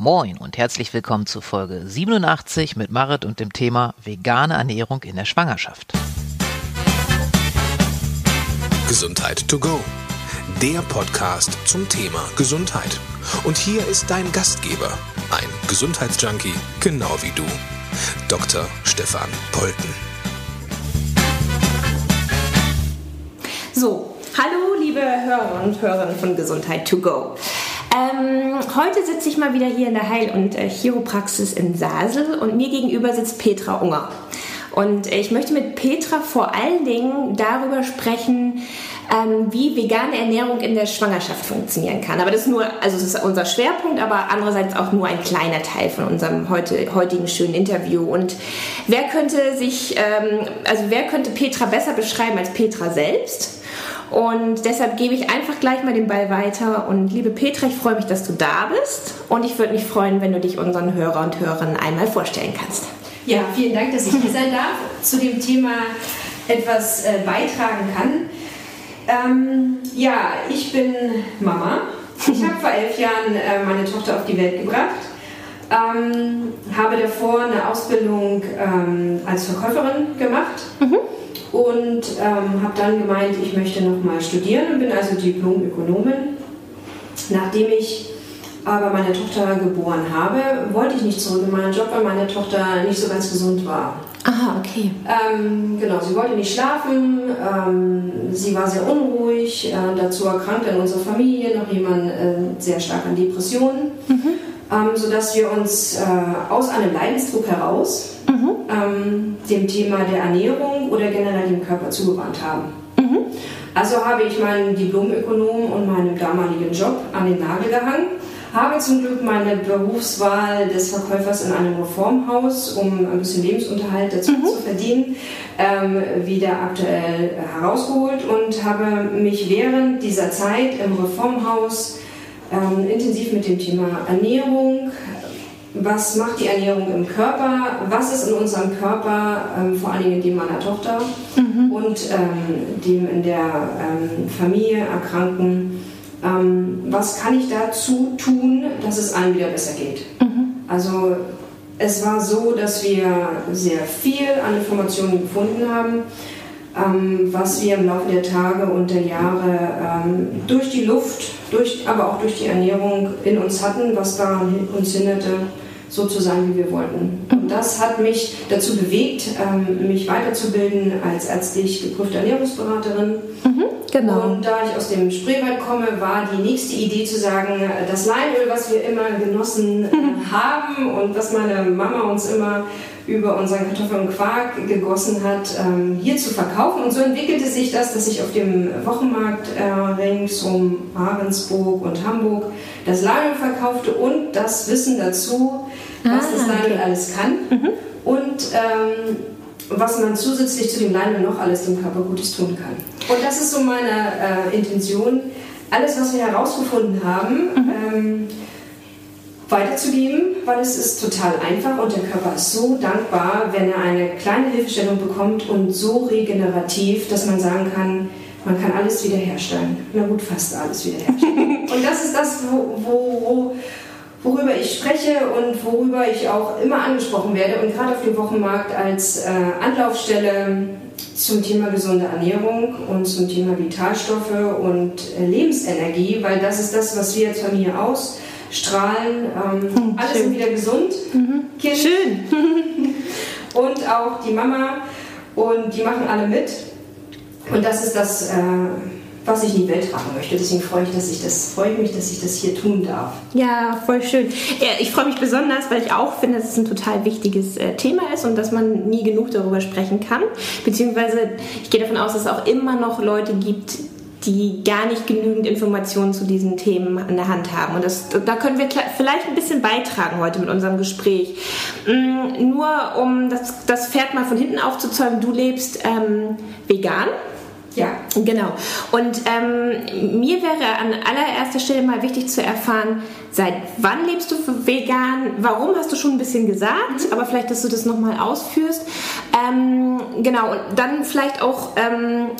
Moin und herzlich willkommen zu Folge 87 mit Marit und dem Thema vegane Ernährung in der Schwangerschaft. Gesundheit to go. Der Podcast zum Thema Gesundheit. Und hier ist dein Gastgeber, ein Gesundheitsjunkie, genau wie du, Dr. Stefan Polten. So, hallo liebe Hörer und Hörerinnen von Gesundheit to go. Ähm, heute sitze ich mal wieder hier in der Heil- und äh, Chiropraxis in Sasel und mir gegenüber sitzt Petra Unger. Und ich möchte mit Petra vor allen Dingen darüber sprechen, ähm, wie vegane Ernährung in der Schwangerschaft funktionieren kann. Aber das ist nur, also das ist unser Schwerpunkt, aber andererseits auch nur ein kleiner Teil von unserem heute, heutigen schönen Interview. Und wer könnte sich, ähm, also wer könnte Petra besser beschreiben als Petra selbst? Und deshalb gebe ich einfach gleich mal den Ball weiter. Und liebe Petra, ich freue mich, dass du da bist. Und ich würde mich freuen, wenn du dich unseren Hörer und Hörerinnen einmal vorstellen kannst. Ja, vielen Dank, dass ich hier sein darf, zu dem Thema etwas äh, beitragen kann. Ähm, ja, ich bin Mama. Ich habe vor elf Jahren äh, meine Tochter auf die Welt gebracht. Ähm, habe davor eine Ausbildung ähm, als Verkäuferin gemacht. Mhm und ähm, habe dann gemeint, ich möchte noch mal studieren und bin also Diplom-Ökonomin. Nachdem ich aber meine Tochter geboren habe, wollte ich nicht zurück in meinen Job, weil meine Tochter nicht so ganz gesund war. Aha, okay. Ähm, genau, sie wollte nicht schlafen, ähm, sie war sehr unruhig, äh, dazu erkrankte in unserer Familie noch jemand äh, sehr stark an Depressionen. Ähm, sodass wir uns äh, aus einem Leidensdruck heraus mhm. ähm, dem Thema der Ernährung oder generell dem Körper zugewandt haben. Mhm. Also habe ich meinen Diplomökonom und meinen damaligen Job an den Nagel gehangen, habe zum Glück meine Berufswahl des Verkäufers in einem Reformhaus, um ein bisschen Lebensunterhalt dazu mhm. zu verdienen, ähm, wieder aktuell herausgeholt und habe mich während dieser Zeit im Reformhaus ähm, intensiv mit dem Thema Ernährung, was macht die Ernährung im Körper, was ist in unserem Körper, ähm, vor allen Dingen in dem meiner Tochter mhm. und ähm, dem in der ähm, Familie erkrankten, ähm, was kann ich dazu tun, dass es allen wieder besser geht. Mhm. Also es war so, dass wir sehr viel an Informationen gefunden haben, was wir im Laufe der Tage und der Jahre ähm, durch die Luft, durch, aber auch durch die Ernährung in uns hatten, was daran uns hinderte, so zu sein, wie wir wollten. Und das hat mich dazu bewegt, ähm, mich weiterzubilden als ärztlich geprüfte Ernährungsberaterin. Mhm, genau. Und da ich aus dem Spreewald komme, war die nächste Idee zu sagen, das Leinöl, was wir immer genossen äh, haben und was meine Mama uns immer über unseren Kartoffeln und Quark gegossen hat, ähm, hier zu verkaufen. Und so entwickelte sich das, dass ich auf dem Wochenmarkt äh, rings um Ahrensburg und Hamburg das Leinöl verkaufte und das Wissen dazu, was ah, das Leinöl okay. alles kann mhm. und ähm, was man zusätzlich zu dem Leinöl noch alles dem Körper Gutes tun kann. Und das ist so meine äh, Intention. Alles, was wir herausgefunden haben, mhm. ähm, weiterzugeben, weil es ist total einfach und der Körper ist so dankbar, wenn er eine kleine Hilfestellung bekommt und so regenerativ, dass man sagen kann, man kann alles wiederherstellen. Na gut, fast alles wiederherstellen. und das ist das, wo, wo, worüber ich spreche und worüber ich auch immer angesprochen werde und gerade auf dem Wochenmarkt als äh, Anlaufstelle zum Thema gesunde Ernährung und zum Thema Vitalstoffe und äh, Lebensenergie, weil das ist das, was wir als Familie aus strahlen. Ähm, hm, alle sind wieder gesund. Mhm. Kind. Schön. und auch die Mama. Und die machen alle mit. Und das ist das, äh, was ich in die Welt tragen möchte. Deswegen freue ich, dass ich das, freue mich, dass ich das hier tun darf. Ja, voll schön. Ich freue mich besonders, weil ich auch finde, dass es ein total wichtiges äh, Thema ist und dass man nie genug darüber sprechen kann. Beziehungsweise ich gehe davon aus, dass es auch immer noch Leute gibt, die gar nicht genügend Informationen zu diesen Themen an der Hand haben. Und das, da können wir vielleicht ein bisschen beitragen heute mit unserem Gespräch. Mm, nur um das, das Pferd mal von hinten aufzuzäumen, du lebst ähm, vegan. Ja. Genau. Und ähm, mir wäre an allererster Stelle mal wichtig zu erfahren, seit wann lebst du vegan? Warum hast du schon ein bisschen gesagt, mhm. aber vielleicht, dass du das nochmal ausführst. Ähm, genau, und dann vielleicht auch ähm,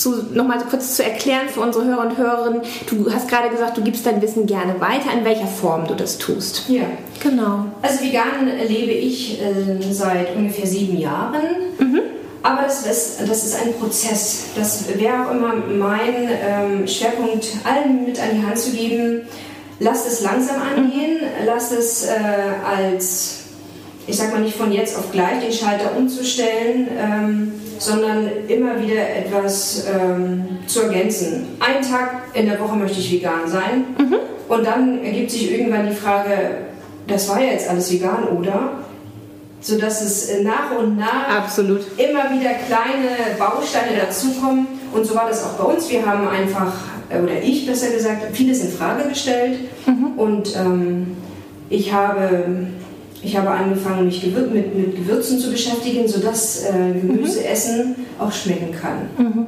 zu, noch mal kurz zu erklären für unsere Hörer und Hörerinnen. Du hast gerade gesagt, du gibst dein Wissen gerne weiter, in welcher Form du das tust. Ja. Genau. Also vegan lebe ich äh, seit ungefähr sieben Jahren. Mhm. Aber das ist, das ist ein Prozess. Das wäre auch immer mein ähm, Schwerpunkt, allen mit an die Hand zu geben. Lasst es langsam angehen, lasst es äh, als, ich sag mal nicht von jetzt auf gleich den Schalter umzustellen, ähm, sondern immer wieder etwas ähm, zu ergänzen. Einen Tag in der Woche möchte ich vegan sein mhm. und dann ergibt sich irgendwann die Frage, das war ja jetzt alles vegan, oder? sodass es nach und nach Absolut. immer wieder kleine Bausteine dazukommen. Und so war das auch bei uns. Wir haben einfach, äh, oder ich besser gesagt, vieles in Frage gestellt. Mhm. Und ähm, ich, habe, ich habe angefangen, mich mit, mit Gewürzen zu beschäftigen, sodass äh, Gemüseessen mhm. auch schmecken kann. Mhm.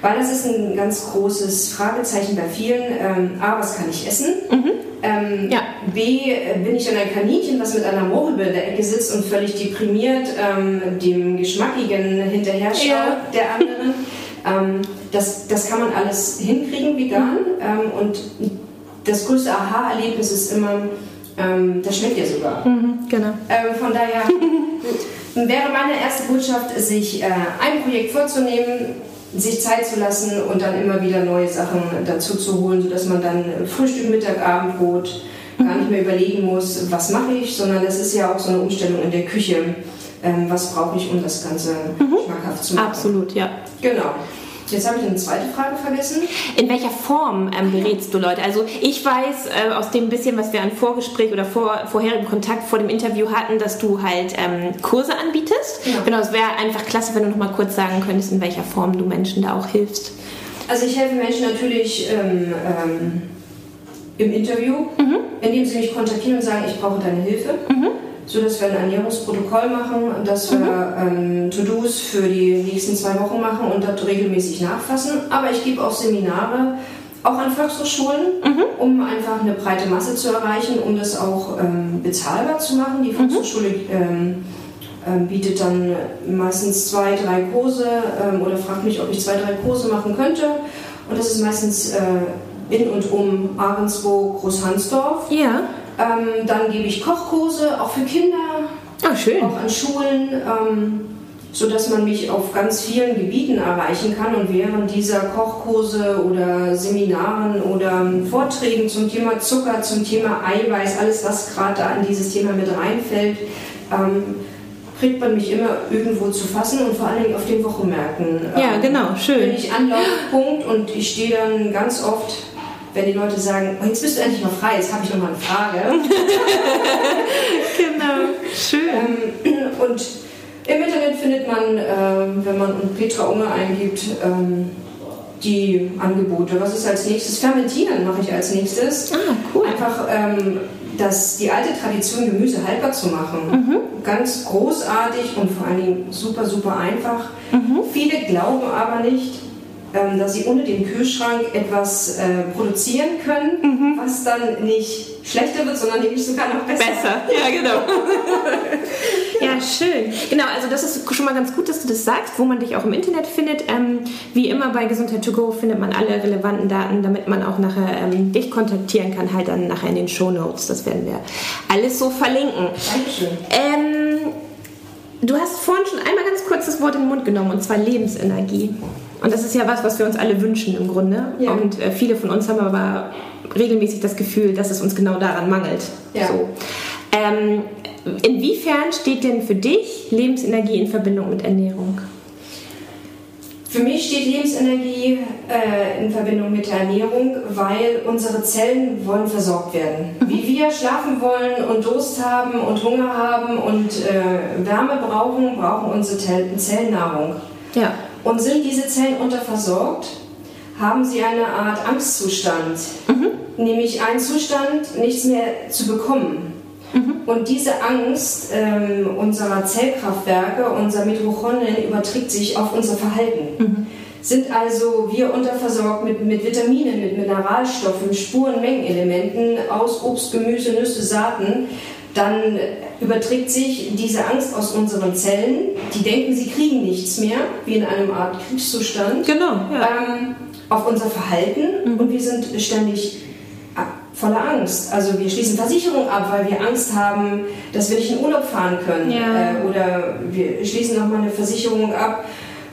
Weil das ist ein ganz großes Fragezeichen bei vielen. Ähm, A, was kann ich essen? Mhm. Ähm, ja. B, äh, bin ich dann ein Kaninchen, was mit einer Murmelbe in der Ecke sitzt und völlig deprimiert ähm, dem Geschmackigen hinterher schaut, ja. der anderen. ähm, das, das kann man alles hinkriegen, vegan. Ähm, und das größte Aha-Erlebnis ist immer, ähm, das schmeckt ja sogar. Mhm, genau. Ähm, von daher wäre meine erste Botschaft, sich äh, ein Projekt vorzunehmen, sich Zeit zu lassen und dann immer wieder neue Sachen dazu zu holen, sodass man dann Frühstück, Mittag, Abendbrot gar nicht mehr überlegen muss, was mache ich, sondern das ist ja auch so eine Umstellung in der Küche. Ähm, was brauche ich, um das Ganze mhm. schmackhaft zu machen? Absolut, ja. Genau. Jetzt habe ich eine zweite Frage vergessen. In welcher Form ähm, berätst du Leute? Also ich weiß äh, aus dem bisschen, was wir an Vorgespräch oder vor, vorherigem Kontakt vor dem Interview hatten, dass du halt ähm, Kurse anbietest. Ja. Genau, es wäre einfach klasse, wenn du noch mal kurz sagen könntest, in welcher Form du Menschen da auch hilfst. Also ich helfe Menschen natürlich ähm, ähm im Interview, mhm. indem sie mich kontaktieren und sagen, ich brauche deine Hilfe. Mhm so dass wir ein Ernährungsprotokoll machen, dass wir mhm. ähm, To-Dos für die nächsten zwei Wochen machen und das regelmäßig nachfassen. Aber ich gebe auch Seminare, auch an Volkshochschulen, mhm. um einfach eine breite Masse zu erreichen, um das auch ähm, bezahlbar zu machen. Die mhm. Volkshochschule ähm, ähm, bietet dann meistens zwei, drei Kurse ähm, oder fragt mich, ob ich zwei, drei Kurse machen könnte. Und das ist meistens äh, in und um Ahrensburg, Großhansdorf. Ja. Ähm, dann gebe ich Kochkurse, auch für Kinder. Schön. Auch an Schulen, ähm, sodass man mich auf ganz vielen Gebieten erreichen kann. Und während dieser Kochkurse oder Seminaren oder Vorträgen zum Thema Zucker, zum Thema Eiweiß, alles, was gerade da in dieses Thema mit reinfällt, ähm, kriegt man mich immer irgendwo zu fassen und vor allen Dingen auf den Wochenmärkten. Ja, ähm, genau, schön. Bin ich Anlaufpunkt und ich stehe dann ganz oft wenn die Leute sagen, oh, jetzt bist du endlich mal frei, jetzt habe ich noch mal eine Frage. genau, schön. Ähm, und im Internet findet man, ähm, wenn man Petra Unger eingibt, ähm, die Angebote. Was ist als nächstes? Fermentieren mache ich als nächstes. Ah, cool. Einfach ähm, das, die alte Tradition, Gemüse haltbar zu machen. Mhm. Ganz großartig und vor allen Dingen super, super einfach. Mhm. Viele glauben aber nicht, dass sie ohne den Kühlschrank etwas äh, produzieren können, mhm. was dann nicht schlechter wird, sondern nämlich sogar noch besser. Besser, ja genau. ja, schön. Genau, also das ist schon mal ganz gut, dass du das sagst, wo man dich auch im Internet findet. Ähm, wie immer bei Gesundheit to go findet man alle relevanten Daten, damit man auch nachher ähm, dich kontaktieren kann, halt dann nachher in den Show Notes. Das werden wir alles so verlinken. Dankeschön. Ähm, du hast vorhin schon einmal ganz kurz das Wort in den Mund genommen, und zwar Lebensenergie. Und das ist ja was, was wir uns alle wünschen im Grunde. Ja. Und äh, viele von uns haben aber regelmäßig das Gefühl, dass es uns genau daran mangelt. Ja. So. Ähm, inwiefern steht denn für dich Lebensenergie in Verbindung mit Ernährung? Für mich steht Lebensenergie äh, in Verbindung mit der Ernährung, weil unsere Zellen wollen versorgt werden. Mhm. Wie wir schlafen wollen und Durst haben und Hunger haben und äh, Wärme brauchen, brauchen unsere Zellen Nahrung. Ja. Und sind diese Zellen unterversorgt, haben sie eine Art Angstzustand, mhm. nämlich einen Zustand, nichts mehr zu bekommen. Mhm. Und diese Angst ähm, unserer Zellkraftwerke, unser Mitochondrien, überträgt sich auf unser Verhalten. Mhm. Sind also wir unterversorgt mit, mit Vitaminen, mit Mineralstoffen, Spurenmengenelementen aus Obst, Gemüse, Nüsse, Saaten, dann überträgt sich diese Angst aus unseren Zellen. Die denken, sie kriegen nichts mehr, wie in einem Art Kriegszustand. Genau, ja. Ähm, auf unser Verhalten Mhm. und wir sind ständig äh, voller Angst. Also wir schließen Versicherungen ab, weil wir Angst haben, dass wir nicht in Urlaub fahren können. Ja. Äh, oder wir schließen nochmal eine Versicherung ab,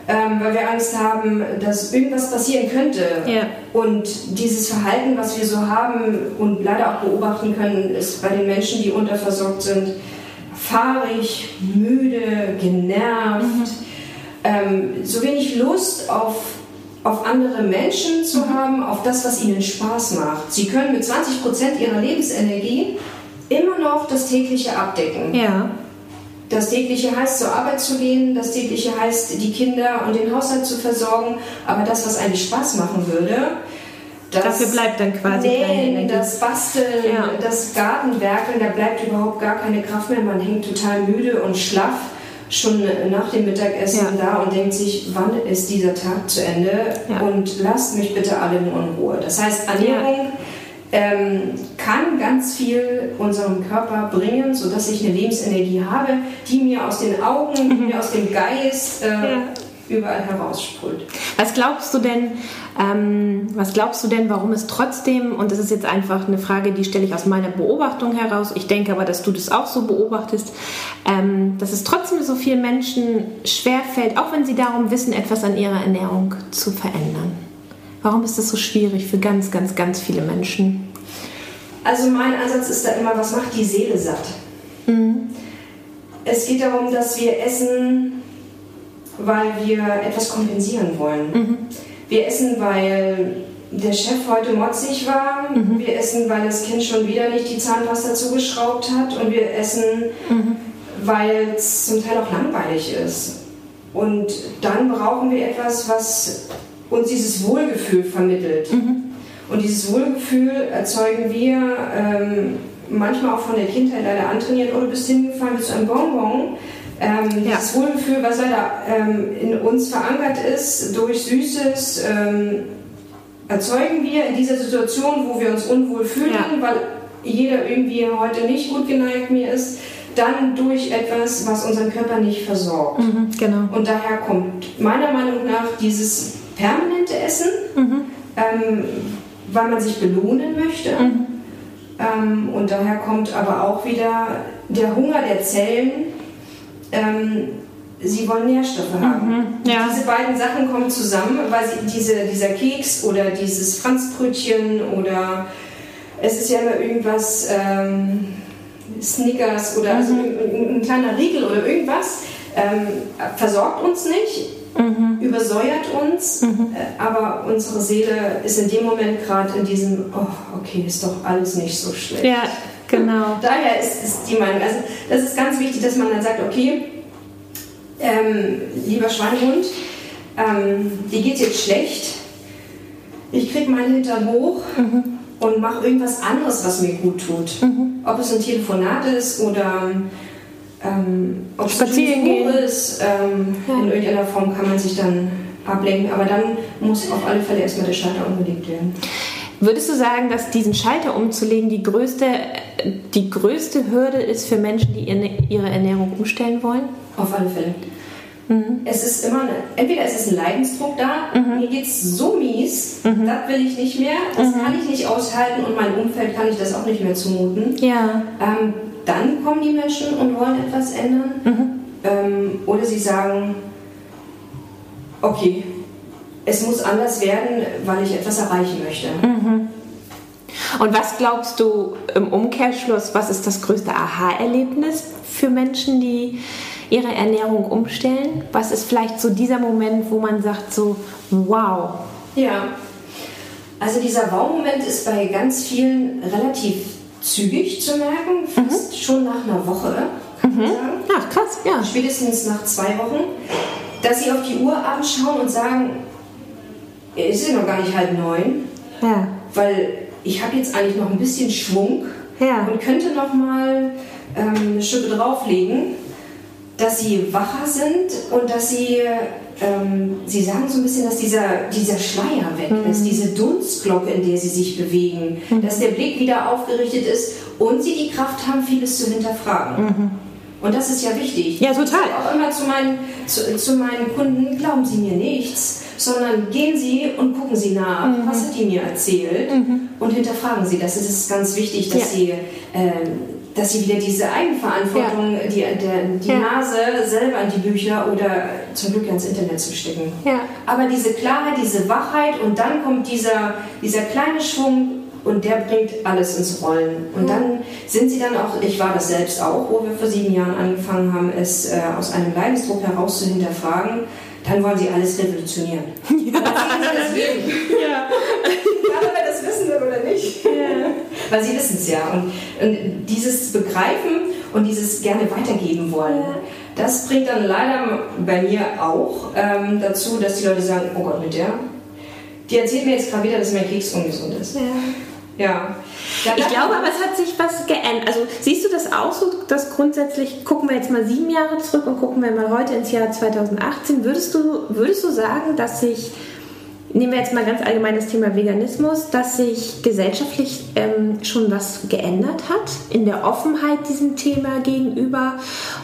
ähm, weil wir Angst haben, dass irgendwas passieren könnte. Ja. Und dieses Verhalten, was wir so haben und leider auch beobachten können, ist bei den Menschen, die unterversorgt sind, fahrig, müde, genervt, ähm, so wenig Lust auf, auf andere Menschen zu haben, auf das, was ihnen Spaß macht. Sie können mit 20% ihrer Lebensenergie immer noch das tägliche abdecken. Ja. Das tägliche heißt, zur Arbeit zu gehen, das tägliche heißt, die Kinder und den Haushalt zu versorgen, aber das, was eigentlich Spaß machen würde, das Dafür bleibt dann quasi Nähen, das Basteln, Ja. das Gartenwerkeln, da bleibt überhaupt gar keine Kraft mehr. Man hängt total müde und schlaff schon nach dem Mittagessen Ja. da und denkt sich, wann ist dieser Tag zu Ende Ja. und lasst mich bitte alle nur in Ruhe. Das heißt, Ernährung ähm, kann ganz viel unserem Körper bringen, sodass ich eine Lebensenergie habe, die mir aus den Augen, die mir aus dem Geist äh. Ja. überall heraussprüht. Was glaubst du denn, ähm, was glaubst du denn, warum es trotzdem, und das ist jetzt einfach eine Frage, die stelle ich aus meiner Beobachtung heraus, ich denke aber, dass du das auch so beobachtest, ähm, dass es trotzdem so vielen Menschen schwerfällt, auch wenn sie darum wissen, etwas an ihrer Ernährung zu verändern. Warum ist das so schwierig für ganz, ganz, ganz viele Menschen? Also mein Ansatz ist da immer, was macht die Seele satt? Es geht darum, dass wir essen, weil wir etwas kompensieren wollen. Wir essen, weil der Chef heute motzig war. Wir essen, weil das Kind schon wieder nicht die Zahnpasta zugeschraubt hat. Und wir essen, weil es zum Teil auch langweilig ist. Und dann brauchen wir etwas, was uns dieses Wohlgefühl vermittelt. Und dieses Wohlgefühl erzeugen wir ähm, manchmal auch von der Kindheit leider antrainiert. Oh, du bist hingefallen bis zu einem Bonbon. Ähm, Ja. Dieses Wohlgefühl, was leider ähm, in uns verankert ist, durch Süßes, ähm, erzeugen wir in dieser Situation, wo wir uns unwohl fühlen, Ja. weil jeder irgendwie heute nicht gut geneigt mir ist, dann durch etwas, was unseren Körper nicht versorgt. Mhm, genau. Und daher kommt meiner Meinung nach dieses permanente Essen, ähm, weil man sich belohnen möchte. Ähm, und daher kommt aber auch wieder der Hunger der Zellen. Ähm, sie wollen Nährstoffe haben. ja. Diese beiden Sachen kommen zusammen, weil sie, diese, dieser Keks oder dieses Franzbrötchen oder es ist ja immer irgendwas, ähm, Snickers oder also ein, ein kleiner Riegel oder irgendwas, ähm, versorgt uns nicht, übersäuert uns, äh, aber unsere Seele ist in dem Moment gerade in diesem, oh, okay, ist doch alles nicht so schlecht. Ja, genau. Daher ist, ist die Meinung, also das ist ganz wichtig, dass man dann sagt, okay, ähm, lieber Schweinehund, ähm, dir geht's jetzt schlecht, ich krieg meinen Hintern hoch und mache irgendwas anderes, was mir gut tut. Ob es ein Telefonat ist oder ähm, ob es Spazieren gehen. ist, ähm, in irgendeiner Form kann man sich dann ablenken, aber dann muss auf alle Fälle erstmal der Schalter umgelegt werden. Würdest du sagen, dass diesen Schalter umzulegen die größte, die größte Hürde ist für Menschen, die ihre Ernährung umstellen wollen? Auf alle Fälle. Es ist immer, eine, entweder es ist ein Leidensdruck da, mir geht es so mies, das will ich nicht mehr, das kann ich nicht aushalten und mein Umfeld kann ich das auch nicht mehr zumuten. Ja. Ähm, dann kommen die Menschen und wollen etwas ändern. Ähm, oder sie sagen, okay, es muss anders werden, weil ich etwas erreichen möchte. Und was glaubst du im Umkehrschluss, was ist das größte Aha-Erlebnis für Menschen, die ihre Ernährung umstellen? Was ist vielleicht so dieser Moment, wo man sagt so, wow, Ja, also dieser Wow-Moment ist bei ganz vielen relativ zügig zu merken, fast schon nach einer Woche, kann man sagen. ach krass, ja. Spätestens nach zwei Wochen, dass sie auf die Uhr abends schauen und sagen, es ist ja noch gar nicht halb neun, Ja, weil ich habe jetzt eigentlich noch ein bisschen Schwung Ja. und könnte noch mal ähm, eine Schippe drauflegen, dass sie wacher sind und dass sie, ähm, sie sagen so ein bisschen, dass dieser, dieser Schleier weg ist, diese Dunstglocke, in der sie sich bewegen, dass der Blick wieder aufgerichtet ist und sie die Kraft haben, vieles zu hinterfragen. Mhm. Und das ist ja wichtig. Ja, total. Ich auch immer zu meinen, zu, zu meinen Kunden, glauben Sie mir nichts, sondern gehen Sie und gucken Sie nach, Mhm. was hat die mir erzählt und hinterfragen Sie das. Es ist ganz wichtig, dass Ja. Sie... ähm, dass sie wieder diese Eigenverantwortung, die, der, die Ja. Nase selber in die Bücher oder zum Glück ins Internet zu stecken. Ja. Aber diese Klarheit, diese Wachheit und dann kommt dieser, dieser kleine Schwung und der bringt alles ins Rollen. Und dann sind sie dann auch, ich war das selbst auch, wo wir vor sieben Jahren angefangen haben, es äh, aus einem Leidensdruck heraus zu hinterfragen, dann wollen sie alles revolutionieren. Ja. Das jedem. Ja. Egal, ob er das wissen will oder nicht. Weil sie wissen es ja. Und, und dieses Begreifen und dieses gerne weitergeben wollen, das bringt dann leider bei mir auch ähm, dazu, dass die Leute sagen, oh Gott, mit der, die erzählt mir jetzt gerade wieder, dass mein Keks ungesund ist. Ja. Da Ich darf glaube aber, es hat sich was geändert. Also siehst du das auch so, dass grundsätzlich, gucken wir jetzt mal sieben Jahre zurück und gucken wir mal heute ins Jahr 2018, würdest du, würdest du sagen, dass sich, nehmen wir jetzt mal ganz allgemein das Thema Veganismus, dass sich gesellschaftlich ähm, schon was geändert hat in der Offenheit diesem Thema gegenüber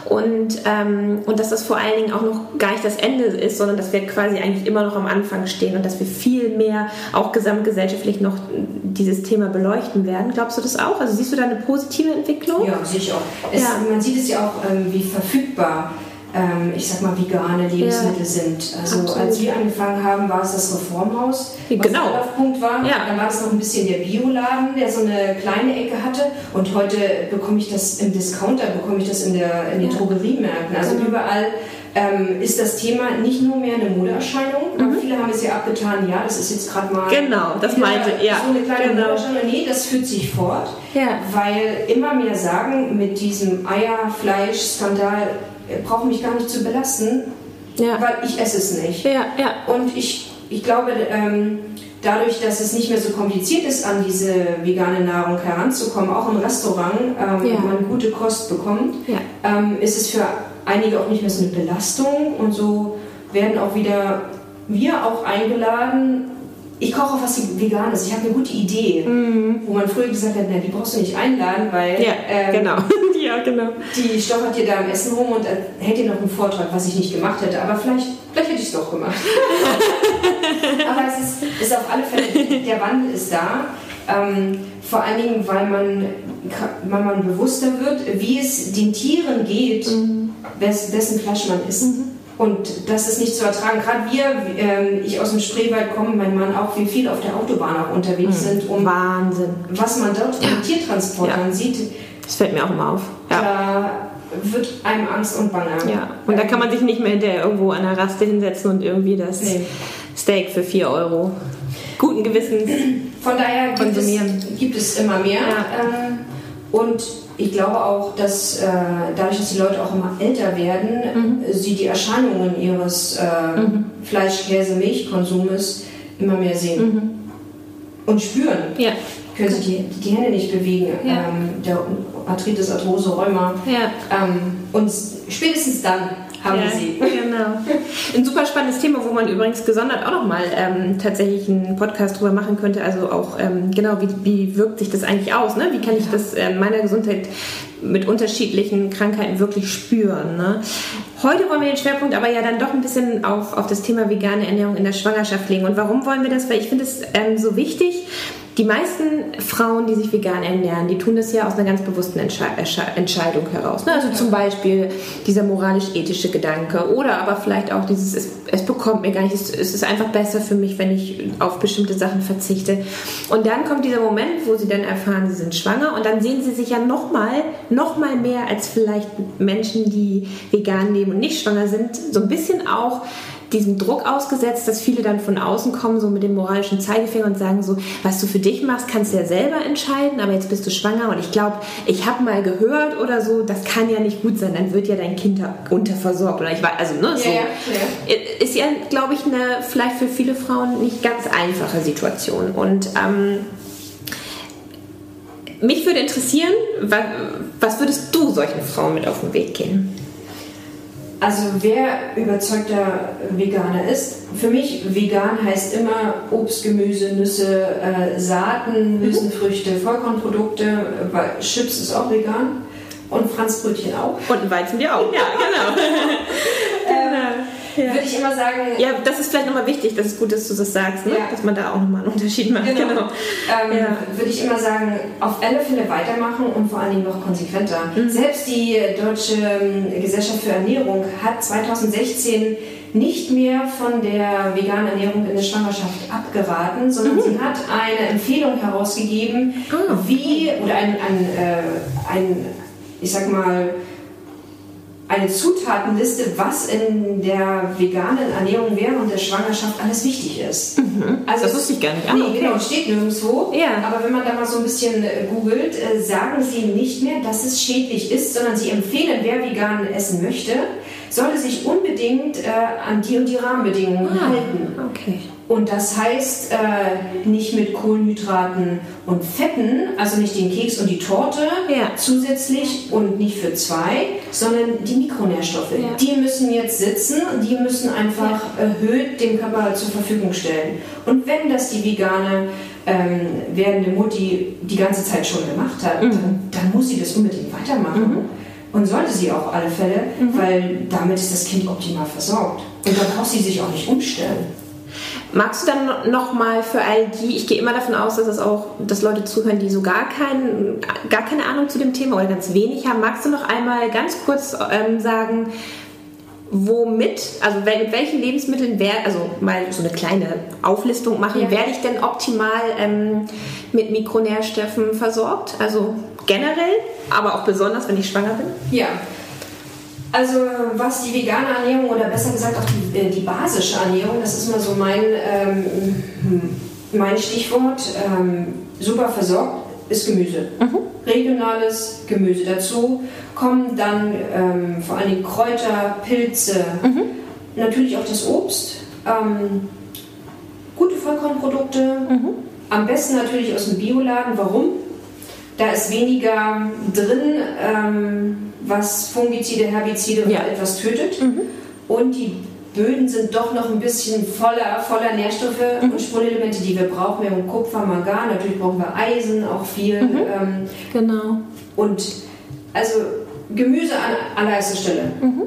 und, ähm, und dass das vor allen Dingen auch noch gar nicht das Ende ist, sondern dass wir quasi eigentlich immer noch am Anfang stehen und dass wir viel mehr auch gesamtgesellschaftlich noch dieses Thema beleuchten werden. Glaubst du das auch? Also siehst du da eine positive Entwicklung? Ja, sehe ich auch. Es, Ja. Man sieht es ja auch, ähm, wie verfügbar, ähm, ich sag mal, vegane Lebensmittel sind. Also Absolut. als wir angefangen haben, war es das Reformhaus, was Genau. Anlaufpunkt war. Ja. Dann war es noch ein bisschen der Bioladen, der so eine kleine Ecke hatte. Und heute bekomme ich das im Discounter, bekomme ich das in, der, in den Ja. Drogeriemärkten. Also Genau. überall ähm, ist das Thema nicht nur mehr eine Modeerscheinung. Viele haben es ja abgetan, ja, das ist jetzt gerade mal Mhm. Genau, das meinte- ja, so eine kleine genau. Modeerscheinung. Nee, das führt sich fort. Ja. Weil immer mehr sagen, mit diesem Eierfleisch-Skandal braucht mich gar nicht zu belasten, Ja. weil ich esse es nicht. Ja, ja. Und ich, ich glaube, ähm, dadurch, dass es nicht mehr so kompliziert ist, an diese vegane Nahrung heranzukommen, auch im Restaurant, ähm, Ja. wo man gute Kost bekommt, Ja. ähm, ist es für einige auch nicht mehr so eine Belastung und so werden auch wieder wir auch eingeladen. Ich koche auch was Veganes. Ich habe eine gute Idee, wo man früher gesagt hat, na, die brauchst du nicht einladen, weil Mhm. Ja, ähm, genau. ja, genau. die stochert dir da im Essen rum und äh, hält dir noch einen Vortrag, was ich nicht gemacht hätte. Aber vielleicht, vielleicht hätte ich es doch gemacht. Aber es ist, ist auf alle Fälle, der Wandel ist da. Ähm, vor allen Dingen, weil man, weil man bewusster wird, wie es den Tieren geht, wes, dessen Fleisch man isst. Und das ist nicht zu ertragen. Gerade wir, ähm, ich aus dem Spreewald komme, mein Mann auch, wir viel auf der Autobahn auch unterwegs sind, um Wahnsinn. was man dort von Tiertransportern Ja. sieht, Das fällt mir auch immer auf. Ja. da wird einem Angst und Bange. ja. Und da kann man sich nicht mehr hinterher irgendwo an der Raste hinsetzen und irgendwie das Nee. Steak für 4 Euro guten Gewissens. Von daher gibt Konsumieren. es, gibt es immer mehr. Ja. Ähm, und ich glaube auch, dass äh, dadurch, dass die Leute auch immer älter werden, äh, sie die Erscheinungen ihres äh, Fleisch-, Käse-, Milchkonsumes immer mehr sehen. Und spüren. Ja. Können sich die, die Hände nicht bewegen. Ja. Ähm, der Arthritis, Arthrose, Rheuma. Ja. Ähm, und spätestens dann haben ja, wir sie. Genau. Ein super spannendes Thema, wo man übrigens gesondert auch nochmal ähm, tatsächlich einen Podcast drüber machen könnte. Also auch ähm, genau, wie, wie wirkt sich das eigentlich aus? Ne? Wie kann ich das äh, meiner Gesundheit mit unterschiedlichen Krankheiten wirklich spüren? Ne? Heute wollen wir den Schwerpunkt aber ja dann doch ein bisschen auf, auf das Thema vegane Ernährung in der Schwangerschaft legen. Und warum wollen wir das? Weil ich finde es ähm, so wichtig. Die meisten Frauen, die sich vegan ernähren, die tun das ja aus einer ganz bewussten Entsche Entsche- Entscheidung heraus. Ne? Also zum Beispiel dieser moralisch-ethische Gedanke oder aber vielleicht auch dieses, es, es bekommt mir gar nicht, es, es ist einfach besser für mich, wenn ich auf bestimmte Sachen verzichte. Und dann kommt dieser Moment, wo sie dann erfahren, sie sind schwanger und dann sehen sie sich ja nochmal, noch mal mehr als vielleicht Menschen, die vegan leben und nicht schwanger sind, so ein bisschen auch diesem Druck ausgesetzt, dass viele dann von außen kommen, so mit dem moralischen Zeigefinger und sagen so, was du für dich machst, kannst du ja selber entscheiden, aber jetzt bist du schwanger und ich glaube, ich habe mal gehört oder so, das kann ja nicht gut sein, dann wird ja dein Kind unterversorgt oder ich weiß, also ne, so. Ja, ja, Ist ja, glaube ich, eine vielleicht für viele Frauen nicht ganz einfache Situation und ähm, mich würde interessieren, was, was würdest du solchen Frauen mit auf den Weg gehen? Also wer überzeugter Veganer ist, für mich vegan heißt immer Obst, Gemüse, Nüsse, äh, Saaten, Hülsenfrüchte, Vollkornprodukte, weil Chips ist auch vegan und Franzbrötchen auch. Und ein Weizenbier auch. Ja, genau. genau. Ja. Würde ich immer sagen. Ja, das ist vielleicht nochmal wichtig, das ist gut, dass du das sagst, ne? ja. dass man da auch nochmal einen Unterschied macht. Genau. genau. Ähm, ja. Würde ich immer sagen, auf alle Fälle weitermachen und vor allen Dingen noch konsequenter. Mhm. Selbst die Deutsche ähm, Gesellschaft für Ernährung hat 2016 nicht mehr von der veganen Ernährung in der Schwangerschaft abgeraten, sondern mhm. sie hat eine Empfehlung herausgegeben, oh. wie, oder ein, ein, äh, ein ich sag mal, eine Zutatenliste, was in der veganen Ernährung während der Schwangerschaft alles wichtig ist. Mhm. Also das wusste ich gar nicht. Ah, nee, okay. genau, steht nirgendwo. Ja. Aber wenn man da mal so ein bisschen äh, googelt, äh, sagen sie nicht mehr, dass es schädlich ist, sondern sie empfehlen, wer vegan essen möchte, sollte sich unbedingt äh, an die und die Rahmenbedingungen ah, halten. Okay. Und das heißt äh, nicht mit Kohlenhydraten und Fetten, also nicht den Keks und die Torte ja. zusätzlich und nicht für zwei, sondern die Mikronährstoffe. Ja. Die müssen jetzt sitzen und die müssen einfach ja. erhöht dem Körper zur Verfügung stellen. Und wenn das die vegane ähm, werdende Mutti die ganze Zeit schon gemacht hat, mhm. dann, dann, muss sie das unbedingt weitermachen. Mhm. Und sollte sie auf alle Fälle, mhm. weil damit ist das Kind optimal versorgt. Und dann braucht sie sich auch nicht umstellen. Magst du dann nochmal für all die, ich gehe immer davon aus, dass es auch, dass Leute zuhören, die so gar, kein, gar keine Ahnung zu dem Thema oder ganz wenig haben, magst du noch einmal ganz kurz ähm, sagen, womit, also mit welchen Lebensmitteln werde, also mal so eine kleine Auflistung machen, ja. werde ich denn optimal ähm, mit Mikronährstoffen versorgt? Also generell, aber auch besonders, wenn ich schwanger bin? Ja, also was die vegane Ernährung oder besser gesagt auch die, äh, die basische Ernährung, das ist mal so mein, ähm, mein Stichwort, ähm, super versorgt, ist Gemüse. Mhm. Regionales Gemüse. Dazu kommen dann ähm, vor allem Kräuter, Pilze, mhm. natürlich auch das Obst, ähm, gute Vollkornprodukte, mhm. am besten natürlich aus dem Bioladen. Warum? Da ist weniger drin ähm, was Fungizide, Herbizide und ja. etwas tötet. Mhm. Und die Böden sind doch noch ein bisschen voller, voller Nährstoffe mhm. und Spurenelemente, die wir brauchen. Wir haben Kupfer, Mangan, natürlich brauchen wir Eisen auch viel. Mhm. Ähm, genau. Und also Gemüse an allererster Stelle. Mhm.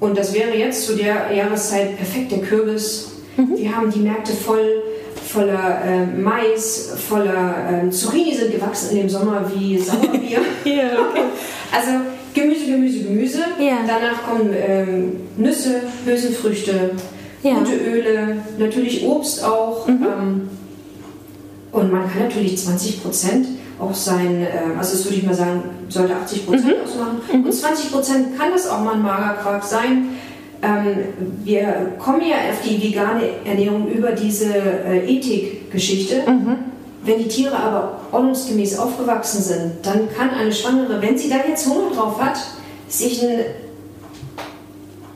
Und das wäre jetzt zu der Jahreszeit perfekt der Kürbis. Mhm. Wir haben die Märkte voll voller äh, Mais, voller äh, Zucchini sind gewachsen in dem Sommer wie Sauerbier. ja, okay. Also Gemüse, Gemüse, Gemüse. Ja. Danach kommen ähm, Nüsse, Hülsenfrüchte, ja. gute Öle, natürlich Obst auch. Mhm. Ähm, und man kann natürlich 20 Prozent auch sein, äh, also das würde ich mal sagen, sollte 80 Prozent mhm. ausmachen. Mhm. Und 20 Prozent kann das auch mal ein Magerquark sein. Ähm, wir kommen ja auf die vegane Ernährung über diese äh, Ethikgeschichte. Mhm. Wenn die Tiere aber ordnungsgemäß aufgewachsen sind, dann kann eine Schwangere, wenn sie da jetzt Hunger drauf hat, sich ein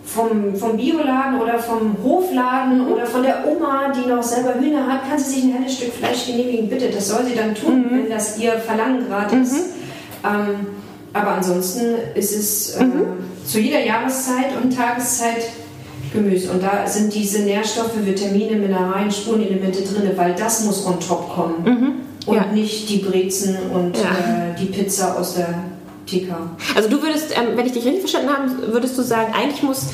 vom, vom Bioladen oder vom Hofladen oder von der Oma, die noch selber Hühner hat, kann sie sich ein helles Stück Fleisch genehmigen. Bitte, das soll sie dann tun, mhm. wenn das ihr Verlangen gerade ist. Mhm. Ähm, aber ansonsten ist es äh, mhm. zu jeder Jahreszeit und Tageszeit Gemüse. Und da sind diese Nährstoffe, Vitamine, Mineralien, Spurenelemente drin, weil das muss on top kommen. Mhm. Und ja. nicht die Brezen und ja. äh, die Pizza aus der TK. Also du würdest, ähm, wenn ich dich richtig verstanden habe, würdest du sagen, eigentlich muss,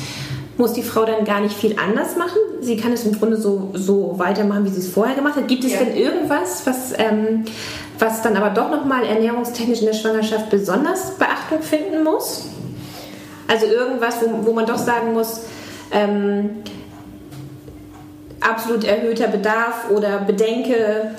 muss die Frau dann gar nicht viel anders machen. Sie kann es im Grunde so, so weitermachen, wie sie es vorher gemacht hat. Gibt es ja. denn irgendwas, was, ähm, was dann aber doch nochmal ernährungstechnisch in der Schwangerschaft besonders Beachtung finden muss? Also irgendwas, wo, wo man doch sagen muss, ähm, absolut erhöhter Bedarf oder Bedenke?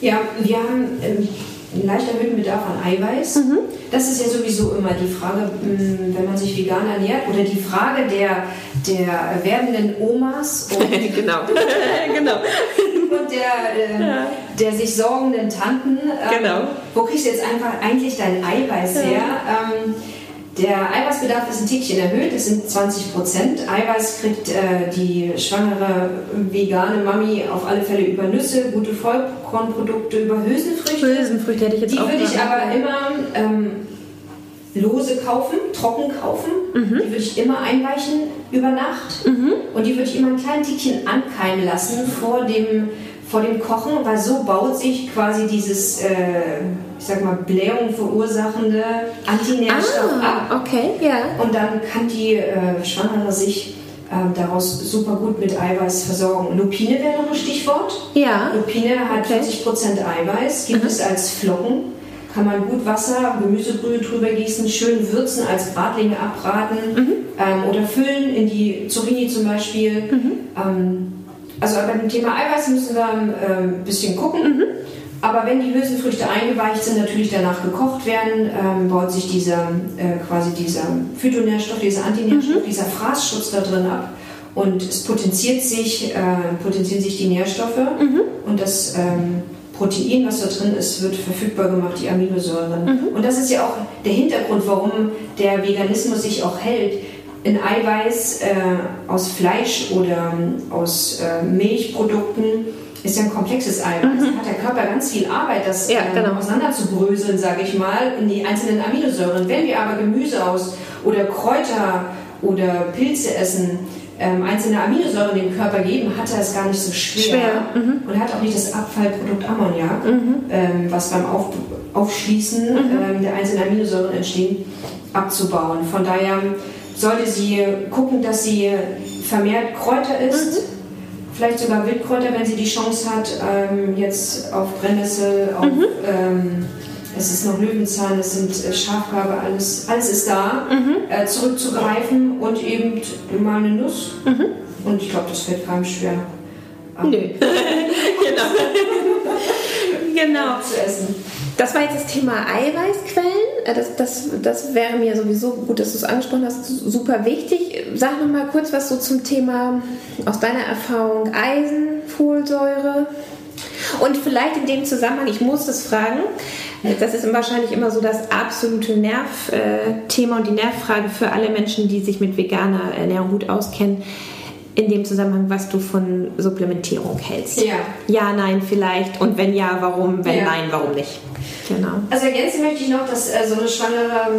Ja, wir haben ähm, einen leicht erhöhten Bedarf an Eiweiß. Mhm. Das ist ja sowieso immer die Frage, hm, wenn man sich vegan ernährt oder die Frage der, der werdenden Omas und, genau. genau. und der, äh, ja. der sich sorgenden Tanten. Ähm, genau. Wo kriegst du jetzt einfach eigentlich dein Eiweiß her? Ähm, der Eiweißbedarf ist ein Tickchen erhöht, es sind 20 Prozent. Eiweiß kriegt äh, die schwangere vegane Mami auf alle Fälle über Nüsse, gute Vollkornprodukte, über Hülsenfrüchte. Hülsenfrüchte hätte ich jetzt Die auch würde ich aber immer ähm, lose kaufen, trocken kaufen. Die würde ich immer einweichen über Nacht. Und die würde ich immer ein kleines Tickchen ankeimen lassen vor dem, vor dem Kochen, weil so baut sich quasi dieses, äh, ich sag mal, Blähung verursachende Antinährstoff ab. Ah, okay, ja. Und dann kann die äh, Schwangere sich ähm, daraus super gut mit Eiweiß versorgen. Lupine wäre noch ein Stichwort. Ja. Lupine hat Okay. 40% Eiweiß, gibt es als Flocken. Kann man gut Wasser, Gemüsebrühe drüber gießen, schön würzen, als Bratlinge abraten ähm, oder füllen in die Zucchini zum Beispiel. Ähm, also bei dem Thema Eiweiß müssen wir ähm, ein bisschen gucken. Aber wenn die Hülsenfrüchte eingeweicht sind, natürlich danach gekocht werden, ähm, baut sich dieser äh, quasi dieser Phytonährstoff, dieser Antinährstoff, dieser Fraßschutz da drin ab. Und es potenziert sich, äh, potenzieren sich die Nährstoffe und das ähm, Protein, was da drin ist, wird verfügbar gemacht, die Aminosäuren. Und das ist ja auch der Hintergrund, warum der Veganismus sich auch hält. Ein Eiweiß äh, aus Fleisch oder ähm, aus äh, Milchprodukten ist ja ein komplexes Eiweiß. Da hat der Körper ganz viel Arbeit, das Ja, ähm, genau. auseinanderzubröseln, sage ich mal, in die einzelnen Aminosäuren. Wenn wir aber Gemüse aus oder Kräuter oder Pilze essen, ähm, einzelne Aminosäuren dem Körper geben, hat er es gar nicht so schwer, Schwer, mhm. und hat auch nicht das Abfallprodukt Ammoniak, ähm, was beim Auf Aufschließen Mhm. ähm, der einzelnen Aminosäuren entstehen, abzubauen. Von daher sollte sie gucken, dass sie vermehrt Kräuter isst, Mhm. vielleicht sogar Wildkräuter, wenn sie die Chance hat, ähm, jetzt auf Brennnessel, auf, Es ist noch Löwenzahn, es sind äh, Schafgarbe, alles, alles ist da, Mhm. äh, zurückzugreifen und eben mal eine Nuss. Mhm. Und ich glaube, das fällt keinem schwer. ähm, Nö. genau. genau. zu essen. Das war jetzt das Thema Eiweißquellen. Äh, Das, das, das wäre mir sowieso gut, dass du es angesprochen hast. Super wichtig. Sag noch mal kurz was so zum Thema aus deiner Erfahrung Eisen, Folsäure. Und vielleicht in dem Zusammenhang, ich muss das fragen, das ist wahrscheinlich immer so das absolute Nervthema und die Nervfrage für alle Menschen, die sich mit veganer Ernährung gut auskennen. In dem Zusammenhang, was du von Supplementierung hältst. Ja. Ja, nein, vielleicht. Und wenn ja, warum? Wenn Ja. nein, warum nicht? Genau. Also ergänzen möchte ich noch, dass äh, so eine schwangere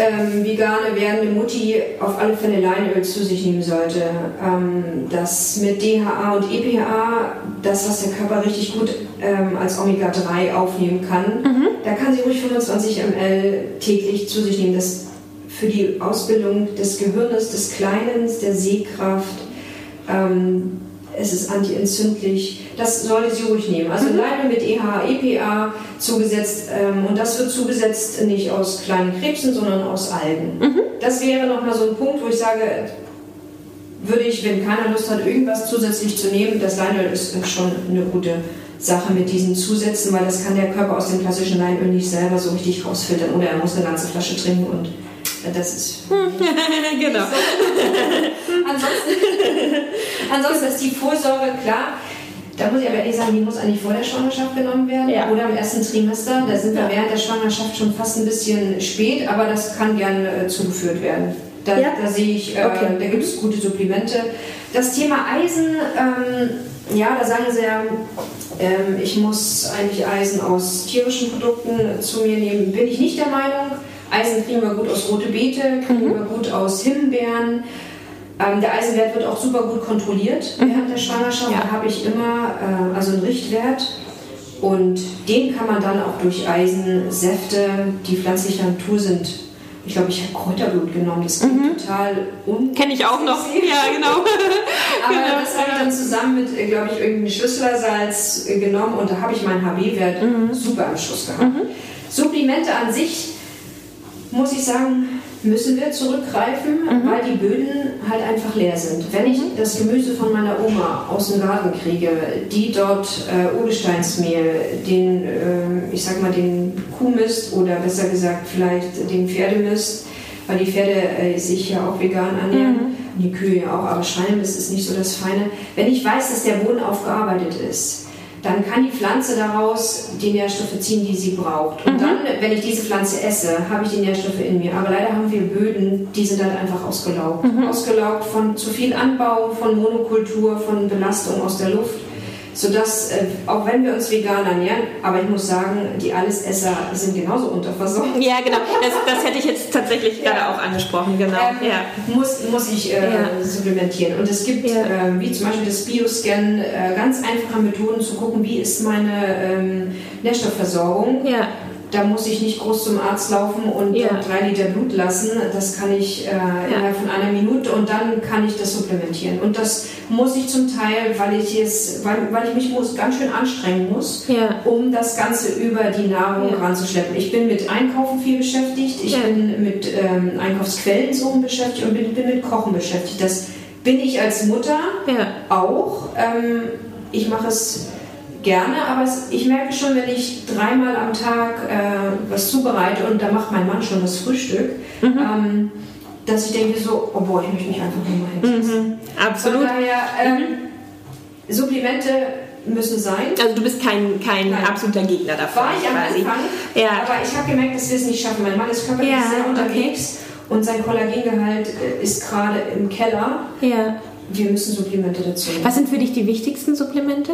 ähm, vegane werdende Mutti auf alle Fälle Leinöl zu sich nehmen sollte. Ähm, das mit DHA und EPA, das, was der Körper richtig gut ähm, als Omega-3 aufnehmen kann, da kann sie ruhig 25 ml täglich zu sich nehmen. Das für die Ausbildung des Gehirnes, des Kleinen, der Sehkraft, ähm, es ist antientzündlich. Das sollte sie ruhig nehmen. Also Leine mit EH, EPA zugesetzt. Ähm, und das wird zugesetzt nicht aus kleinen Krebsen, sondern aus Algen. Das wäre nochmal so ein Punkt, wo ich sage, würde ich, wenn keiner Lust hat, irgendwas zusätzlich zu nehmen, das Leinöl ist schon eine gute Sache mit diesen Zusätzen, weil das kann der Körper aus dem klassischen Leinöl nicht selber so richtig rausfiltern. Oder er muss eine ganze Flasche trinken und das ist genau. Ansonsten, ansonsten ist die Folsäure klar. Da muss ich aber ehrlich sagen, die muss eigentlich vor der Schwangerschaft genommen werden Ja. oder im ersten Trimester. Da sind wir während der Schwangerschaft schon fast ein bisschen spät, aber das kann gerne äh, zugeführt werden. Da, Ja. da sehe ich, äh, Okay. da gibt es gute Supplemente. Das Thema Eisen, ähm, ja, da sagen sie ja, ähm, ich muss eigentlich Eisen aus tierischen Produkten zu mir nehmen. Bin ich nicht der Meinung. Eisen kriegen wir gut aus rote Beete, kriegen wir gut aus Himbeeren. Ähm, der Eisenwert wird auch super gut kontrolliert während der Schwangerschaft. Ja. Da habe ich immer äh, also einen Richtwert. Und den kann man dann auch durch Eisensäfte, die pflanzlicher Natur sind. Ich glaube, ich habe Kräuterblut genommen. Das klingt total un. Kenne ich auch noch. Ja, genau. Aber Genau. das habe ich dann zusammen mit, äh, glaube ich, irgendeinem Schüsslersalz äh, genommen und da habe ich meinen HB-Wert Mhm. super am Schuss gehabt. Supplemente an sich, muss ich sagen, müssen wir zurückgreifen, Mhm. weil die Böden halt einfach leer sind. Wenn ich das Gemüse von meiner Oma aus dem Garten kriege, die dort äh, Urgesteinsmehl, den, äh, ich sag mal, den Kuhmist oder besser gesagt vielleicht den Pferdemist, weil die Pferde äh, sich ja auch vegan ernähren, und die Kühe ja auch, aber Schweinemist ist nicht so das Feine. Wenn ich weiß, dass der Boden aufgearbeitet ist, dann kann die Pflanze daraus die Nährstoffe ziehen, die sie braucht. Und dann, wenn ich diese Pflanze esse, habe ich die Nährstoffe in mir. Aber leider haben wir Böden, die sind dann einfach ausgelaugt. Ausgelaugt von zu viel Anbau, von Monokultur, von Belastung aus der Luft. Sodass, äh, auch wenn wir uns vegan ernähren, aber ich muss sagen, die Allesesser sind genauso unterversorgt. Ja, genau. Das, das hätte ich jetzt tatsächlich ja. gerade auch angesprochen, genau. Ähm, ja. muss, muss ich äh, ja. supplementieren. Und es gibt, äh, wie zum Beispiel das Bioscan, äh, ganz einfache Methoden zu gucken, wie ist meine ähm, Nährstoffversorgung. Ja da muss ich nicht groß zum Arzt laufen und ja. drei Liter Blut lassen. Das kann ich äh, ja. innerhalb von einer Minute und dann kann ich das supplementieren. Und das muss ich zum Teil, weil ich es, weil, weil ich mich muss, ganz schön anstrengen muss, ja. um das Ganze über die Nahrung ranzuschleppen. Ich bin mit Einkaufen viel beschäftigt, ich bin mit ähm, Einkaufsquellen suchen beschäftigt und bin, bin, mit Kochen beschäftigt. Das bin ich als Mutter auch. Ähm, ich mache es gerne, aber es, ich merke schon, wenn ich dreimal am Tag äh, was zubereite und da macht mein Mann schon das Frühstück, mhm. ähm, dass ich denke so, oh boah, ich möchte mich einfach nur mal. Mhm. Absolut. Von daher, ähm, mhm. Supplemente müssen sein. Also du bist kein, kein absoluter Gegner davon. War ich am quasi. Anfang, ja. aber ich habe gemerkt, dass wir es nicht schaffen. Mein Mann ist körperlich ja, sehr unterwegs okay. und sein Kollagengehalt äh, ist gerade im Keller. Ja. Wir müssen Supplemente dazu. Was sind für dich die wichtigsten Supplemente?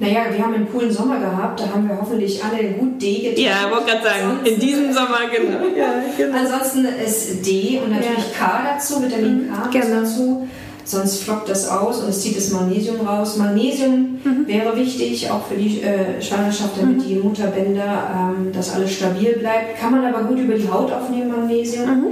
Naja, wir haben einen coolen Sommer gehabt, da haben wir hoffentlich alle gut D getan. Ja, wollte gerade sagen, in diesem Sommer, genau. ja, genau. Ansonsten ist D und natürlich ja. K dazu, Vitamin K genau. dazu. Sonst flockt das aus und es zieht das Magnesium raus. Magnesium mhm. wäre wichtig, auch für die äh, Schwangerschaft, damit mhm. die Mutterbänder, ähm, dass alles stabil bleibt. Kann man aber gut über die Haut aufnehmen, Magnesium. Mhm.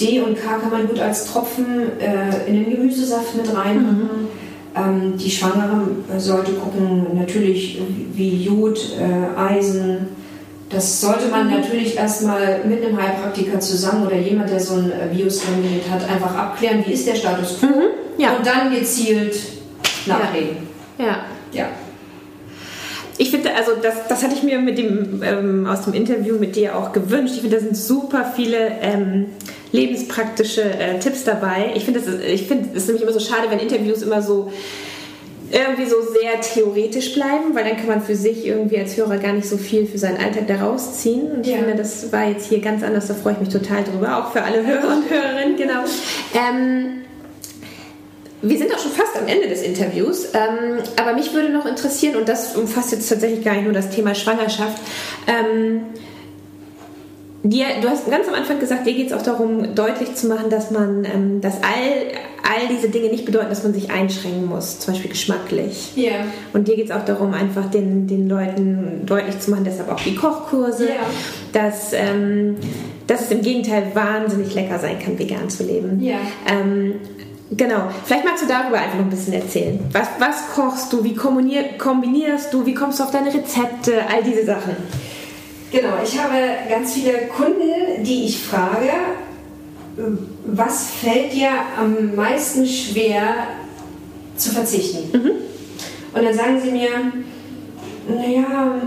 D und K kann man gut als Tropfen äh, in den Gemüsesaft mit reinmachen. Mhm. Ähm, die Schwangere sollte gucken, natürlich wie Jod, äh, Eisen. Das sollte man mhm. natürlich erstmal mit einem Heilpraktiker zusammen oder jemand, der so ein äh, Bioscan-Gerät hat, einfach abklären, wie ist der Status quo. Mhm. Ja. Und dann gezielt nachlegen. Ja. ja. ja. Ich finde, also das, das hatte ich mir mit dem, ähm, aus dem Interview mit dir auch gewünscht. Ich finde, da sind super viele ähm, lebenspraktische äh, Tipps dabei. Ich finde, es find, ist nämlich immer so schade, wenn Interviews immer so irgendwie so sehr theoretisch bleiben, weil dann kann man für sich irgendwie als Hörer gar nicht so viel für seinen Alltag daraus ziehen. Und ich ja. finde, das war jetzt hier ganz anders, da freue ich mich total drüber, auch für alle Hörer und Hörerinnen, genau. Ähm, wir sind auch schon fast am Ende des Interviews, ähm, aber mich würde noch interessieren, und das umfasst jetzt tatsächlich gar nicht nur das Thema Schwangerschaft, ähm, Dir, du hast ganz am Anfang gesagt, dir geht es auch darum, deutlich zu machen, dass man, ähm, dass all, all diese Dinge nicht bedeuten, dass man sich einschränken muss, zum Beispiel geschmacklich. Ja. Yeah. Und dir geht es auch darum, einfach den, den Leuten deutlich zu machen, deshalb auch die Kochkurse, yeah. dass, ähm, dass es im Gegenteil wahnsinnig lecker sein kann, vegan zu leben. Ja. Ähm, Genau. Vielleicht magst du darüber einfach noch ein bisschen erzählen. Was, was kochst du? Wie kombinierst du? Wie kommst du auf deine Rezepte? All diese Sachen. Genau, ich habe ganz viele Kunden, die ich frage, was fällt dir am meisten schwer zu verzichten? Mhm. Und dann sagen sie mir, naja,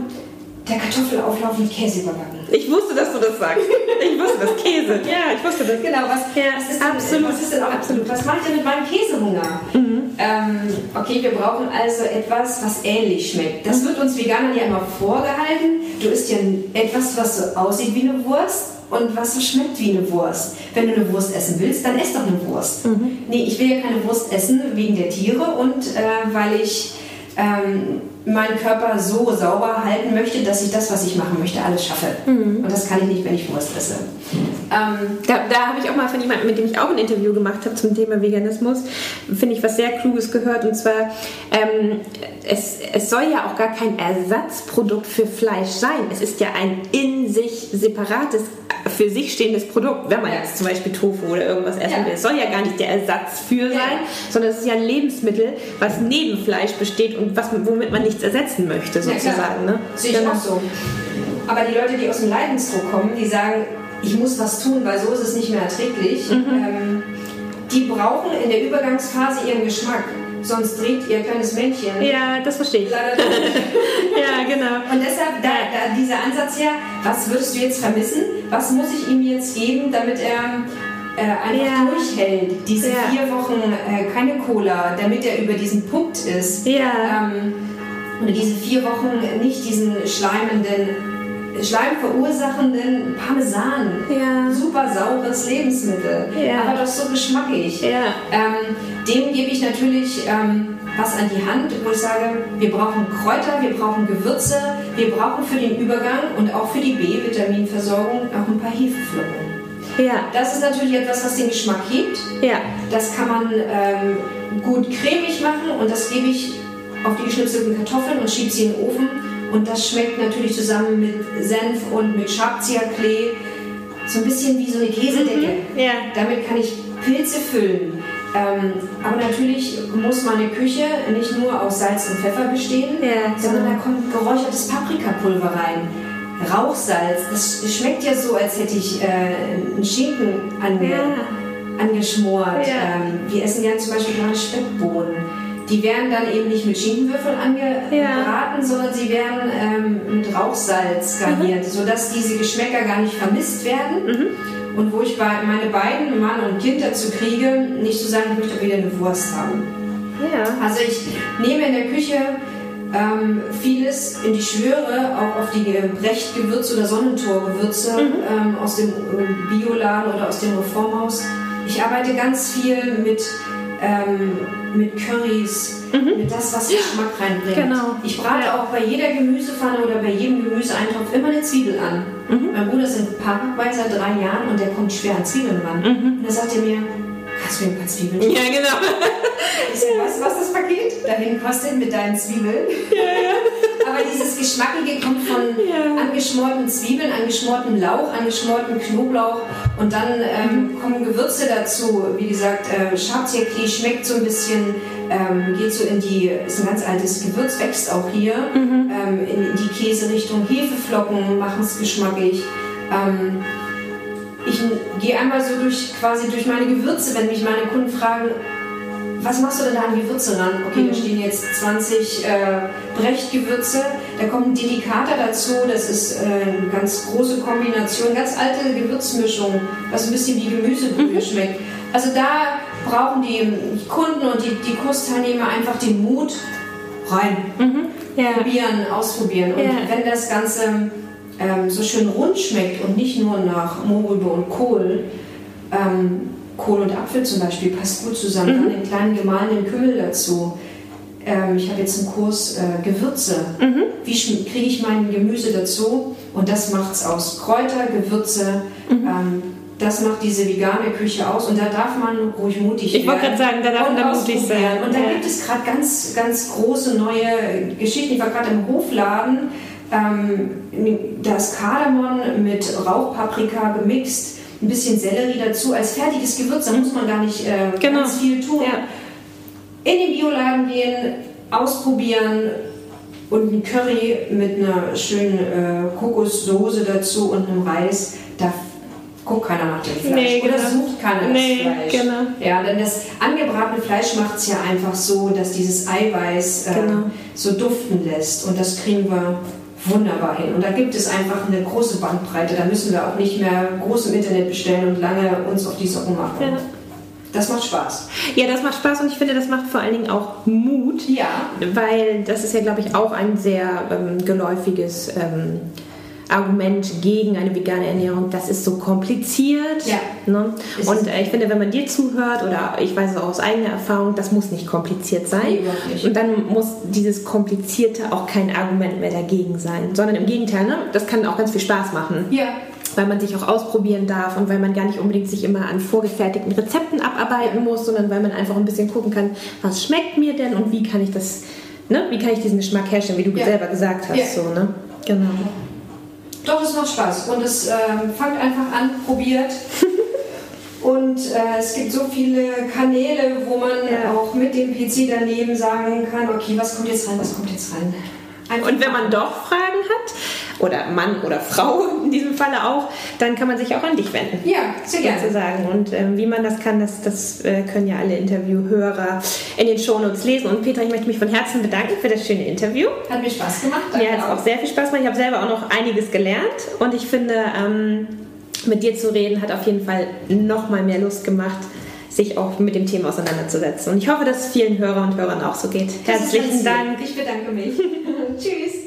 der Kartoffelauflauf mit Käse überbacken. Ich wusste, dass du das sagst. Ich wusste das. Käse. Ja, ich wusste das. Genau, was, ja, was ist denn, absolut. Was, ist denn auch, absolut. was mache ich denn mit meinem Käsehunger? Mhm. Ähm, okay, wir brauchen also etwas, was ähnlich schmeckt. Das wird uns Veganern ja immer vorgehalten. Du isst ja etwas, was so aussieht wie eine Wurst und was so schmeckt wie eine Wurst. Wenn du eine Wurst essen willst, dann ess doch eine Wurst. Mhm. Nee, ich will ja keine Wurst essen wegen der Tiere und äh, weil ich ähm, meinen Körper so sauber halten möchte, dass ich das, was ich machen möchte, alles schaffe. Mhm. Und das kann ich nicht, wenn ich Wurst esse. Ähm, da, da habe ich auch mal von jemandem, mit dem ich auch ein Interview gemacht habe zum Thema Veganismus, finde ich was sehr Kluges gehört. Und zwar, ähm, es, es soll ja auch gar kein Ersatzprodukt für Fleisch sein. Es ist ja ein in sich separates, für sich stehendes Produkt. Wenn man ja. jetzt zum Beispiel Tofu oder irgendwas essen ja. will, es soll ja gar nicht der Ersatz für sein, sondern es ist ja ein Lebensmittel, was neben Fleisch besteht und was, womit man nichts ersetzen möchte, sozusagen. Ne? Sehe ich genau. auch so. Aber die Leute, die aus dem Leidensdruck kommen, die sagen, ich muss was tun, weil so ist es nicht mehr erträglich. Mhm. Ähm, die brauchen in der Übergangsphase ihren Geschmack. Sonst dreht ihr kleines Männchen. Ja, das verstehe ich. ja, genau. Und deshalb da, da dieser Ansatz her, was würdest du jetzt vermissen? Was muss ich ihm jetzt geben, damit er äh, einfach ja. durchhält? Diese ja. vier Wochen äh, keine Cola, damit er über diesen Punkt ist. Ja. Ähm, und diese vier Wochen nicht diesen schleimenden schleimverursachenden Parmesan. Ja. Super saures Lebensmittel, Ja. aber doch so geschmackig. Ja. Ähm, dem gebe ich natürlich ähm, was an die Hand, wo ich sage, wir brauchen Kräuter, wir brauchen Gewürze, wir brauchen für den Übergang und auch für die B-Vitaminversorgung auch ein paar Hefeflocken. Ja. Das ist natürlich etwas, was den Geschmack hebt. Ja. Das kann man ähm, gut cremig machen und das gebe ich auf die geschnipselten Kartoffeln und schiebe sie in den Ofen. Und das schmeckt natürlich zusammen mit Senf und mit Schabzierklee so ein bisschen wie so eine Käsedecke. Ja. Damit kann ich Pilze füllen. Ähm, aber natürlich muss meine Küche nicht nur aus Salz und Pfeffer bestehen, Ja, sondern genau. da kommt geräuchertes Paprikapulver rein. Rauchsalz, das schmeckt ja so, als hätte ich äh, einen Schinken ange Ja. angeschmort. Ja. Ähm, wir essen gerne zum Beispiel gerade Speckbohnen. Die werden dann eben nicht mit Schinkenwürfeln angebraten, sondern sie werden ähm, mit Rauchsalz garniert, Mhm. sodass diese Geschmäcker gar nicht vermisst werden. Und wo ich meine beiden, Mann und Kind dazu kriege, nicht zu sagen, ich möchte wieder eine Wurst haben. Ja. Also ich nehme in der Küche ähm, vieles in die Schwöre, auch auf die äh, Brecht-Gewürze oder Sonnentor-Gewürze ähm, aus dem äh, Bioladen oder aus dem Reformhaus. Ich arbeite ganz viel mit, ähm, mit Currys, mit das, was Geschmack reinbringt. Genau. Ich brate auch bei jeder Gemüsepfanne oder bei jedem Gemüseeintopf immer eine Zwiebel an. Mein Bruder ist in seit drei Jahren und der kommt schwer an Zwiebeln ran. Und da sagt er mir, kannst du ein paar Zwiebeln Ja, genau. ich so, weißt du, was das Paket dahin kostet mit deinen Zwiebeln? Aber dieses Geschmackige kommt von angeschmorten Zwiebeln, angeschmortem Lauch, angeschmortem Knoblauch und dann ähm, kommen Gewürze dazu. Wie gesagt, äh, Schabzierklee schmeckt so ein bisschen, ähm, geht so in die, ist ein ganz altes Gewürz, wächst auch hier, ähm, in die Käserichtung. Hefeflocken machen es geschmackig. Ähm, ich gehe einmal so durch quasi durch meine Gewürze, wenn mich meine Kunden fragen, was machst du denn da an Gewürze ran? Okay, da stehen jetzt 20 äh, Brechtgewürze, da kommt ein Delikata dazu, das ist äh, eine ganz große Kombination, ganz alte Gewürzmischung, was ein bisschen wie Gemüsebrühe schmeckt. Also da brauchen die Kunden und die, die Kursteilnehmer einfach den Mut rein Ja. probieren, ausprobieren. Und Ja. wenn das Ganze ähm, so schön rund schmeckt und nicht nur nach Mohrrübe und Kohl, ähm, Kohl und Apfel zum Beispiel passt gut zusammen, dann den kleinen gemahlenen Kümmel dazu. Ähm, ich habe jetzt einen Kurs äh, Gewürze. Wie schm- kriege ich mein Gemüse dazu? Und das macht es aus. Kräuter, Gewürze, ähm, das macht diese vegane Küche aus. Und da darf man ruhig mutig Ich wollte gerade sagen, da darf man mutig sein. Und da Ja. gibt es gerade ganz, ganz große neue Geschichten. Ich war gerade im Hofladen. Ähm, da ist Kardamom mit Rauchpaprika gemixt, ein bisschen Sellerie dazu als fertiges Gewürz. Da muss man gar nicht äh, Genau. ganz viel tun. Ja. In den Bioladen gehen, ausprobieren und ein Curry mit einer schönen äh, Kokossoße dazu und einem Reis. Da guckt keiner nach dem Fleisch. Nee, Oder genau. sucht keiner Nee, das Fleisch. genau. Ja, denn das angebratene Fleisch macht es ja einfach so, dass dieses Eiweiß äh, Genau. so duften lässt. Und das kriegen wir wunderbar hin. Und da gibt es einfach eine große Bandbreite. Da müssen wir auch nicht mehr groß im Internet bestellen und lange uns auf die Socken machen. Ja. Das macht Spaß. Ja, das macht Spaß und ich finde, das macht vor allen Dingen auch Mut. Ja. Weil das ist ja, glaube ich, auch ein sehr ähm, geläufiges ähm, Argument gegen eine vegane Ernährung. Das ist so kompliziert. Ja. Ne? Und äh, ich finde, wenn man dir zuhört, oder ich weiß es auch aus eigener Erfahrung, das muss nicht kompliziert sein. Nee. Und dann muss dieses Komplizierte auch kein Argument mehr dagegen sein. Sondern im Gegenteil, ne? das kann auch ganz viel Spaß machen Ja. weil man sich auch ausprobieren darf und weil man gar nicht unbedingt sich immer an vorgefertigten Rezepten abarbeiten muss, sondern weil man einfach ein bisschen gucken kann, was schmeckt mir denn und wie kann ich das, ne, wie kann ich diesen Geschmack herstellen, wie du Ja. selber gesagt hast, Ja. so, ne? Genau. Doch, es macht Spaß. Und es ähm, fangt einfach an, probiert. Und äh, es gibt so viele Kanäle, wo man Ja. auch mit dem PC daneben sagen kann, okay, was kommt jetzt rein, was kommt jetzt rein. Einfach Und wenn man doch hat, oder Mann oder Frau in diesem Falle auch, dann kann man sich auch an dich wenden. Ja, sehr gerne. Sozusagen. Und ähm, wie man das kann, das, das äh, können ja alle Interviewhörer in den Shownotes lesen. Und Petra, ich möchte mich von Herzen bedanken für das schöne Interview. Hat mir Spaß gemacht. Mir hat es auch sehr viel Spaß gemacht. Ich habe selber auch noch einiges gelernt und ich finde, ähm, mit dir zu reden hat auf jeden Fall noch mal mehr Lust gemacht, sich auch mit dem Thema auseinanderzusetzen. Und ich hoffe, dass es vielen Hörer und Hörern auch so geht. Das Herzlichen. Dank. Ich bedanke mich. Tschüss.